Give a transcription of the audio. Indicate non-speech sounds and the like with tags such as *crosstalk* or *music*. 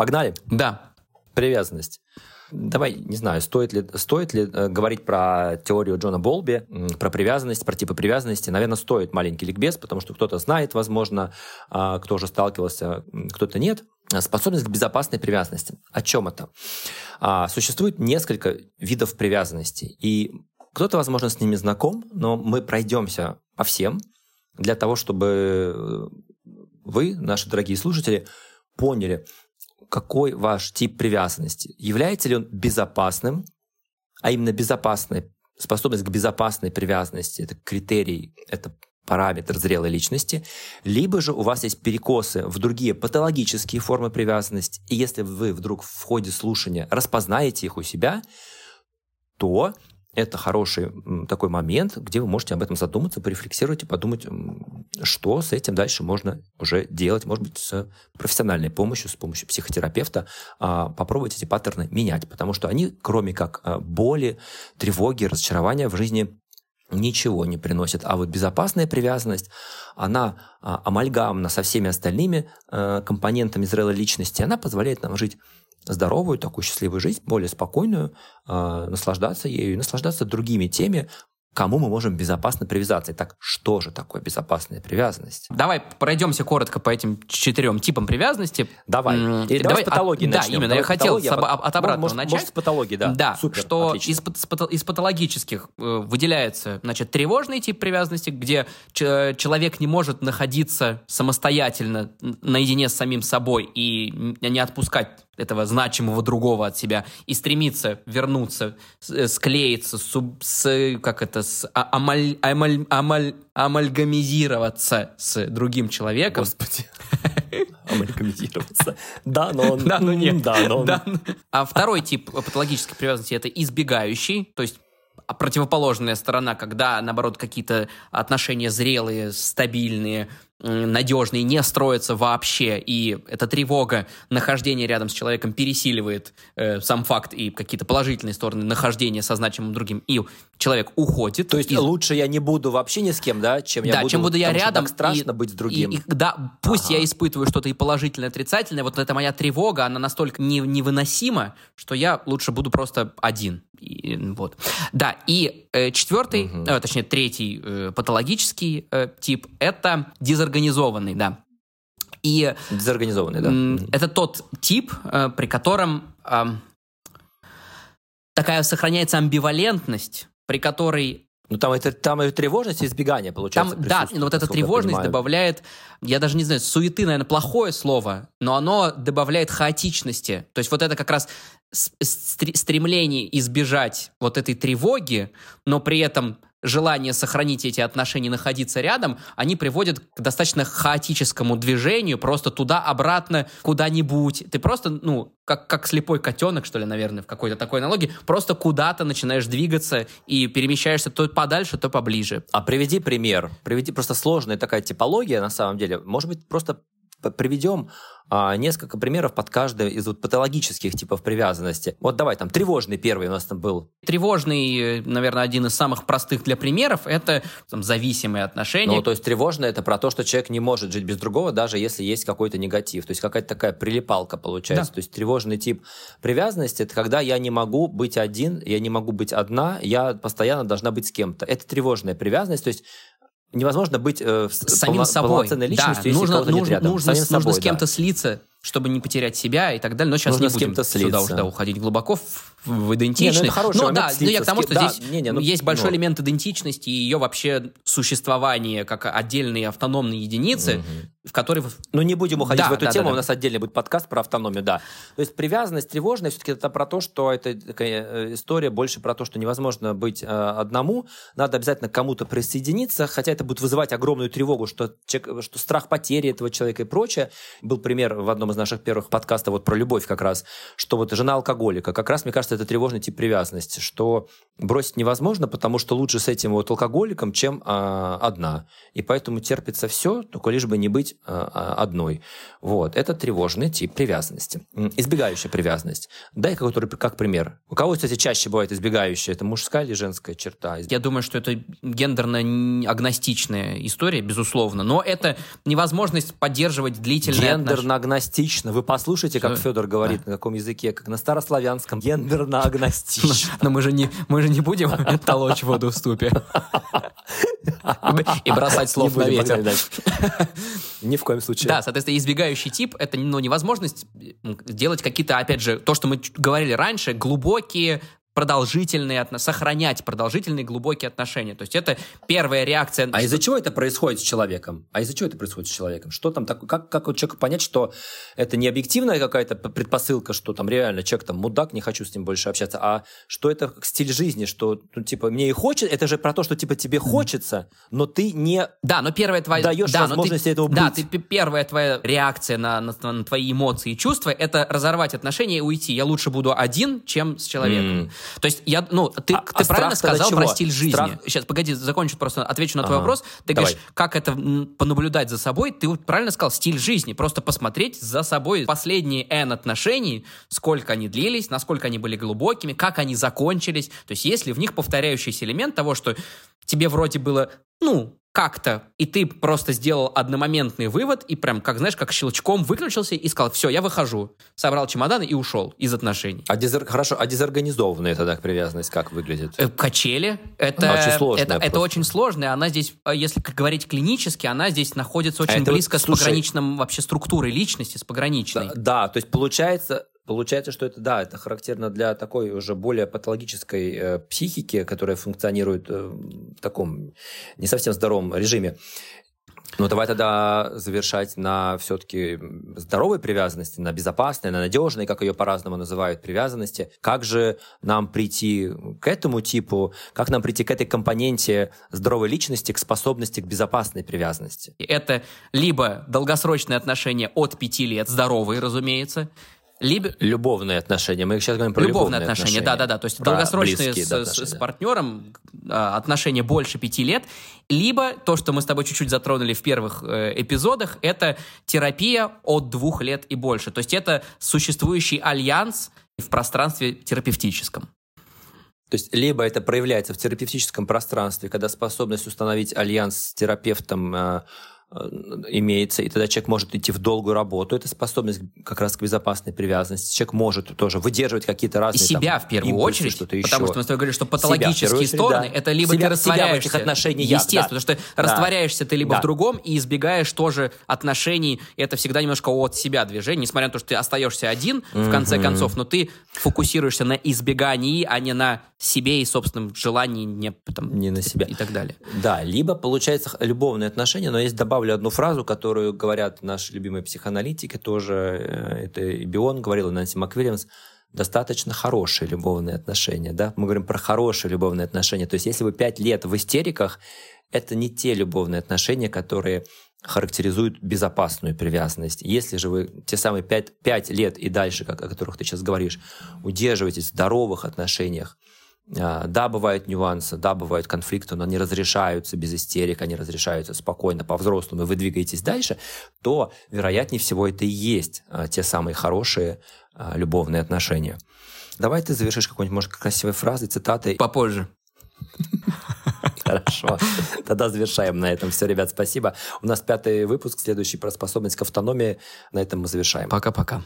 Погнали? Да. Привязанность. Давай, не знаю, стоит ли, стоит ли э, говорить про теорию Джона Болби, про привязанность, про типы привязанности. Наверное, стоит маленький ликбез, потому что кто-то знает, возможно, э, кто уже сталкивался, кто-то нет. Способность к безопасной привязанности. О чем это? А, существует несколько видов привязанности, и кто-то, возможно, с ними знаком, но мы пройдемся по всем для того, чтобы э, вы, наши дорогие слушатели, поняли, какой ваш тип привязанности. Является ли он безопасным, а именно безопасная способность к безопасной привязанности, это критерий, это параметр зрелой личности, либо же у вас есть перекосы в другие патологические формы привязанности, и если вы вдруг в ходе слушания распознаете их у себя, то это хороший такой момент, где вы можете об этом задуматься, порефлексировать и подумать, что с этим дальше можно уже делать, может быть, с профессиональной помощью, с помощью психотерапевта, а, попробовать эти паттерны менять, потому что они, кроме как а, боли, тревоги, разочарования в жизни, ничего не приносят. А вот безопасная привязанность, она а, амальгамна со всеми остальными компонентами зрелой личности, она позволяет нам жить здоровую, такую счастливую жизнь, более спокойную, э, наслаждаться ею и наслаждаться другими теми, кому мы можем безопасно привязаться. Итак, что же такое безопасная привязанность? Давай пройдемся коротко по этим четырем типам привязанности. Давай. Или давай, давай с патологии от, начнем. Да, именно. Давай я хотел от, от обратного может, начать. Может, с патологии, да. Да, Супер, что из, из патологических э, выделяется, значит, тревожный тип привязанности, где человек не может находиться самостоятельно наедине с самим собой и не отпускать этого значимого другого от себя и стремится вернуться, э, склеиться, с, с как это, с а, амаль, амаль, амаль, амальгамизироваться с другим человеком. Господи. *laughs* Амальгамизироваться. Да, но он... Да, но нет. Да, но он... *laughs* А второй тип патологической привязанности – это избегающий, то есть противоположная сторона, когда, наоборот, какие-то отношения зрелые, стабильные, надежные не строятся вообще, и эта тревога нахождения рядом с человеком пересиливает э, сам факт и какие-то положительные стороны нахождения со значимым другим, и человек уходит. То есть и... лучше я не буду вообще ни с кем, да, чем я да, буду... чем буду я рядом. Так страшно и, быть с другим. И, и, да, пусть ага. я испытываю что-то и положительное, и отрицательное, вот эта моя тревога, она настолько не, невыносима, что я лучше буду просто один. И, вот. Да, и э, четвертый, угу. э, точнее третий э, патологический э, тип – это дезорганизованный, да. И дезорганизованный, да. Это тот тип, э, при котором такая сохраняется амбивалентность, при которой ну, там это, там и тревожность, и избегание, получается. Там, да, но вот эта тревожность добавляет, я даже не знаю, суеты, наверное, плохое слово, но оно добавляет хаотичности. То есть вот это как раз стремление избежать вот этой тревоги, но при этом желание сохранить эти отношения, находиться рядом, они приводят к достаточно хаотическому движению, просто туда-обратно, куда-нибудь. Ты просто, ну, как, как слепой котенок, что ли, наверное, в какой-то такой аналогии, просто куда-то начинаешь двигаться и перемещаешься то подальше, то поближе. А приведи пример. Приведи просто сложная такая типология, на самом деле. Может быть, просто приведем а, несколько примеров под каждый из вот патологических типов привязанности. Вот давай, там, тревожный первый у нас там был. Тревожный, наверное, один из самых простых для примеров, это там, зависимые отношения. Ну, то есть тревожный это про то, что человек не может жить без другого, даже если есть какой-то негатив. То есть какая-то такая прилипалка получается. Да. То есть тревожный тип привязанности это когда я не могу быть один, я не могу быть одна, я постоянно должна быть с кем-то. Это тревожная привязанность. То есть невозможно быть э, самим полно, собой. полноценной личностью, да, если нужно, нужно, нет рядом. Нужно, самим нужно собой, с кем-то да. слиться, чтобы не потерять себя и так далее. Но сейчас нужно не будем с слиться. сюда уже да, уходить глубоко в, в идентичность. Не, ну, это но да, слиться, я к тому, что да, здесь не, не, ну, есть большой ну. элемент идентичности и ее вообще существование как отдельные автономные единицы, угу. в которые... Ну, не будем уходить да, в эту да, тему, да, да. у нас отдельный будет подкаст про автономию, да. То есть привязанность, тревожность, все-таки это про то, что это такая э, история больше про то, что невозможно быть э, одному, надо обязательно к кому-то присоединиться, хотя это будет вызывать огромную тревогу, что, что страх потери этого человека и прочее. Был пример в одном из наших первых подкастов вот про любовь как раз, что вот жена алкоголика, как раз, мне кажется, это тревожный тип привязанности, что бросить невозможно, потому что лучше с этим вот алкоголиком, чем а, одна. И поэтому терпится все, только лишь бы не быть а, а одной. Вот. Это тревожный тип привязанности. Избегающая привязанность. Дай который, как пример. У кого, кстати, чаще бывает избегающая? Это мужская или женская черта? Я думаю, что это гендерно-агностичная история, безусловно. Но это невозможность поддерживать длительные Гендерно-агностичная агностично. Вы послушайте, как Федор говорит, на каком языке, как на старославянском, гендерно-агностично. *laughs* Но мы же не, мы же не будем *laughs* толочь воду в ступе. *laughs* И бросать слов на ветер. Ни в коем случае. Да, соответственно, избегающий тип — это ну, невозможность делать какие-то, опять же, то, что мы говорили раньше, глубокие продолжительные, сохранять продолжительные глубокие отношения. То есть это первая реакция. А из-за чего это происходит с человеком? А из-за чего это происходит с человеком? Что там такое? Как, как вот человеку понять, что это не объективная какая-то предпосылка, что там реально человек там мудак, не хочу с ним больше общаться, а что это стиль жизни, что ну, типа мне и хочется, это же про то, что типа тебе хочется, но ты не да, но первая твоя даешь да, возможности ты, этого быть. Да, ты первая твоя реакция на, на, на твои эмоции и чувства это разорвать отношения и уйти. Я лучше буду один, чем с человеком. Mm. То есть я, ну, ты, а, ты а правильно сказал про стиль жизни. Страх... Сейчас, погоди, закончу просто, отвечу на твой ага. вопрос. Ты Давай. говоришь, как это понаблюдать за собой? Ты правильно сказал, стиль жизни. Просто посмотреть за собой последние N отношений, сколько они длились, насколько они были глубокими, как они закончились. То есть если в них повторяющийся элемент того, что тебе вроде было, ну, как-то, и ты просто сделал одномоментный вывод, и прям, как знаешь, как щелчком выключился и сказал, все, я выхожу. Собрал чемоданы и ушел из отношений. А дезор... Хорошо, а дезорганизованная тогда привязанность как выглядит? Э, качели. Это очень сложно. Это, это очень сложно, и она здесь, э, если говорить клинически, она здесь находится очень а близко вот, с слушай, пограничным вообще структурой личности, с пограничной. Да, да, то есть получается, Получается, что это, да, это характерно для такой уже более патологической э, психики, которая функционирует э, в таком не совсем здоровом режиме. Ну, давай тогда завершать на все-таки здоровой привязанности, на безопасной, на надежной, как ее по-разному называют, привязанности. Как же нам прийти к этому типу, как нам прийти к этой компоненте здоровой личности, к способности к безопасной привязанности? Это либо долгосрочные отношения от пяти лет, здоровые, разумеется, либо... Любовные отношения. Мы сейчас говорим про любовные, любовные отношения. Да, да, да. То есть про долгосрочные с, да, с, с партнером а, отношения больше пяти лет. Либо то, что мы с тобой чуть-чуть затронули в первых э, эпизодах, это терапия от двух лет и больше. То есть это существующий альянс в пространстве терапевтическом. То есть либо это проявляется в терапевтическом пространстве, когда способность установить альянс с терапевтом Э, имеется, и тогда человек может идти в долгую работу. Это способность как раз к безопасной привязанности. Человек может тоже выдерживать какие-то разные... И себя там, в первую импульсы, очередь, что-то потому еще. что мы с тобой говорили, что патологические очередь, стороны, да. это либо себя, ты растворяешься... Себя в этих отношениях. Естественно, да. потому что да. растворяешься ты либо да. в другом и избегаешь тоже отношений. Это всегда немножко от себя движение, несмотря на то, что ты остаешься один, mm-hmm. в конце концов, но ты фокусируешься на избегании, а не на себе и собственном желании, не, там, не на себя. И так далее. Да, либо получается любовные отношения, но есть добавлю одну фразу, которую говорят наши любимые психоаналитики тоже, э, это и Бион говорил, и Нанси МакВильямс, достаточно хорошие любовные отношения, да? Мы говорим про хорошие любовные отношения. То есть если вы пять лет в истериках, это не те любовные отношения, которые характеризуют безопасную привязанность. Если же вы те самые пять 5 лет и дальше, как, о которых ты сейчас говоришь, удерживаетесь в здоровых отношениях, да, бывают нюансы, да, бывают конфликты, но они разрешаются без истерик, они разрешаются спокойно, по-взрослому, и вы двигаетесь дальше, то, вероятнее всего, это и есть а, те самые хорошие а, любовные отношения. Давай ты завершишь какой-нибудь, может, красивой фразой, цитатой. Попозже. *laughs* Хорошо. Тогда завершаем на этом. Все, ребят, спасибо. У нас пятый выпуск, следующий про способность к автономии. На этом мы завершаем. Пока-пока.